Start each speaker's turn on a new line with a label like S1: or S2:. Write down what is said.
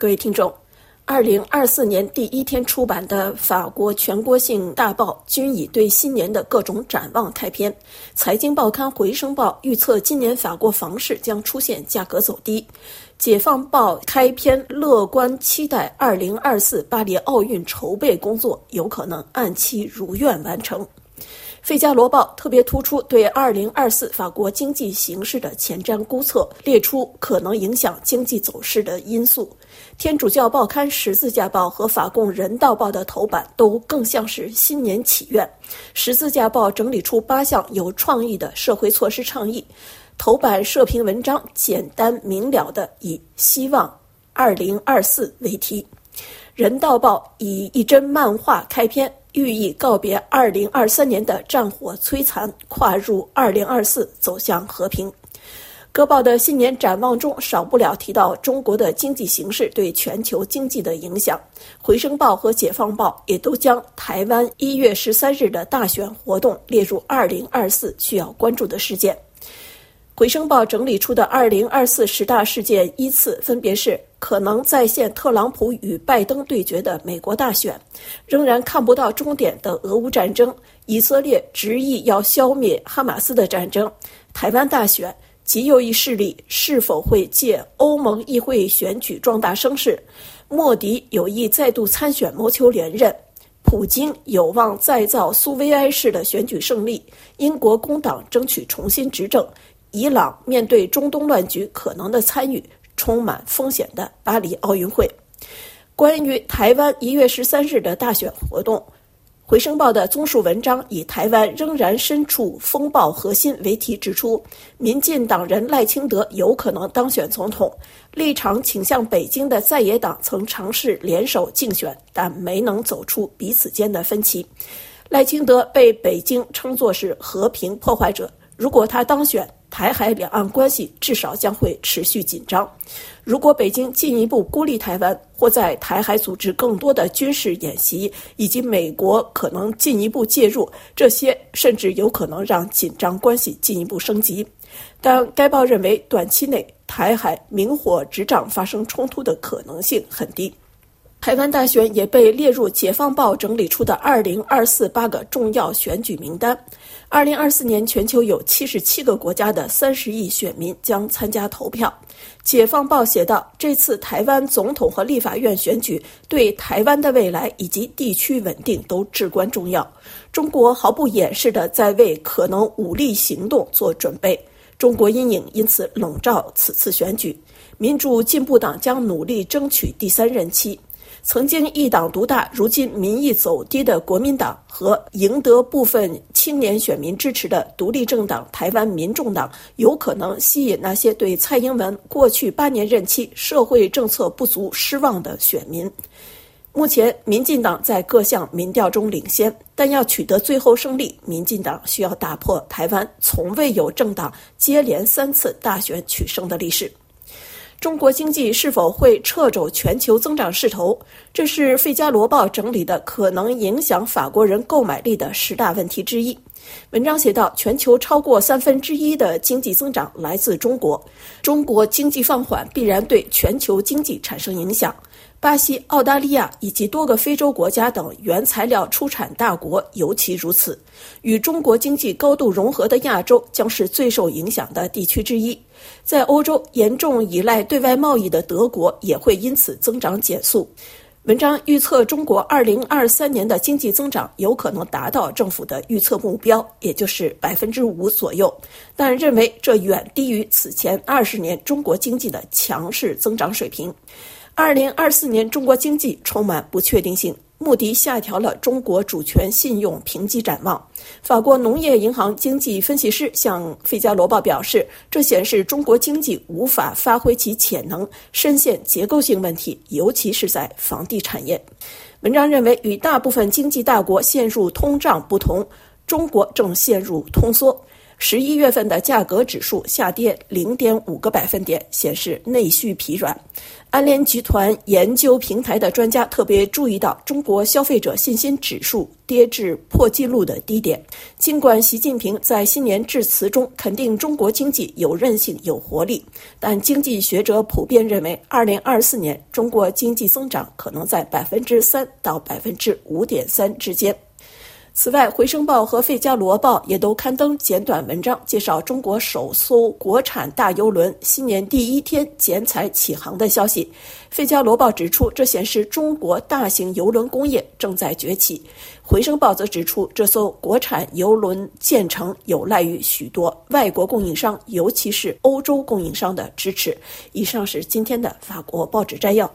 S1: 各位听众，二零二四年第一天出版的法国全国性大报均以对新年的各种展望开篇。财经报刊《回声报》预测今年法国房市将出现价格走低。《解放报》开篇乐观期待二零二四巴黎奥运筹备工作有可能按期如愿完成。《费加罗报》特别突出对2024法国经济形势的前瞻估测，列出可能影响经济走势的因素。天主教报刊《十字架报》和法共《人道报》的头版都更像是新年祈愿。《十字架报》整理出八项有创意的社会措施倡议，头版社评文章简单明了的以“希望 2024” 为题。《人道报》以一帧漫画开篇。寓意告别2023年的战火摧残，跨入2024走向和平。歌报的新年展望中少不了提到中国的经济形势对全球经济的影响。回声报和解放报也都将台湾一月十三日的大选活动列入2024需要关注的事件。回声报整理出的二零二四十大事件依次分别是。可能再现特朗普与拜登对决的美国大选，仍然看不到终点的俄乌战争，以色列执意要消灭哈马斯的战争，台湾大选，极右翼势力是否会借欧盟议会选举壮大声势？莫迪有意再度参选谋求连任，普京有望再造苏维埃式的选举胜利，英国工党争取重新执政，伊朗面对中东乱局可能的参与。充满风险的巴黎奥运会。关于台湾一月十三日的大选活动，《回声报》的综述文章以“台湾仍然身处风暴核心”为题，指出民进党人赖清德有可能当选总统。立场倾向北京的在野党曾尝试联手竞选，但没能走出彼此间的分歧。赖清德被北京称作是和平破坏者。如果他当选，台海两岸关系至少将会持续紧张。如果北京进一步孤立台湾，或在台海组织更多的军事演习，以及美国可能进一步介入，这些甚至有可能让紧张关系进一步升级。但该报认为，短期内台海明火执仗发生冲突的可能性很低。台湾大选也被列入《解放报》整理出的二零二四八个重要选举名单。二零二四年，全球有七十七个国家的三十亿选民将参加投票。解放报写道：“这次台湾总统和立法院选举对台湾的未来以及地区稳定都至关重要。中国毫不掩饰地在为可能武力行动做准备，中国阴影因此笼罩此次选举。民主进步党将努力争取第三任期。”曾经一党独大，如今民意走低的国民党和赢得部分青年选民支持的独立政党台湾民众党，有可能吸引那些对蔡英文过去八年任期社会政策不足失望的选民。目前，民进党在各项民调中领先，但要取得最后胜利，民进党需要打破台湾从未有政党接连三次大选取胜的历史。中国经济是否会掣肘全球增长势头？这是《费加罗报》整理的可能影响法国人购买力的十大问题之一。文章写道：全球超过三分之一的经济增长来自中国，中国经济放缓必然对全球经济产生影响。巴西、澳大利亚以及多个非洲国家等原材料出产大国尤其如此。与中国经济高度融合的亚洲将是最受影响的地区之一。在欧洲，严重依赖对外贸易的德国也会因此增长减速。文章预测，中国二零二三年的经济增长有可能达到政府的预测目标，也就是百分之五左右，但认为这远低于此前二十年中国经济的强势增长水平。二零二四年，中国经济充满不确定性。穆迪下调了中国主权信用评级展望。法国农业银行经济分析师向《费加罗报》表示，这显示中国经济无法发挥其潜能，深陷结构性问题，尤其是在房地产业。文章认为，与大部分经济大国陷入通胀不同，中国正陷入通缩。十一月份的价格指数下跌零点五个百分点，显示内需疲软。安联集团研究平台的专家特别注意到，中国消费者信心指数跌至破纪录的低点。尽管习近平在新年致辞中肯定中国经济有韧性、有活力，但经济学者普遍认为，二零二四年中国经济增长可能在百分之三到百分之五点三之间。此外，《回声报》和《费加罗报》也都刊登简短文章，介绍中国首艘国产大邮轮新年第一天剪彩启航的消息。《费加罗报》指出，这显示中国大型邮轮工业正在崛起。《回声报》则指出，这艘国产邮轮建成有赖于许多外国供应商，尤其是欧洲供应商的支持。以上是今天的法国报纸摘要。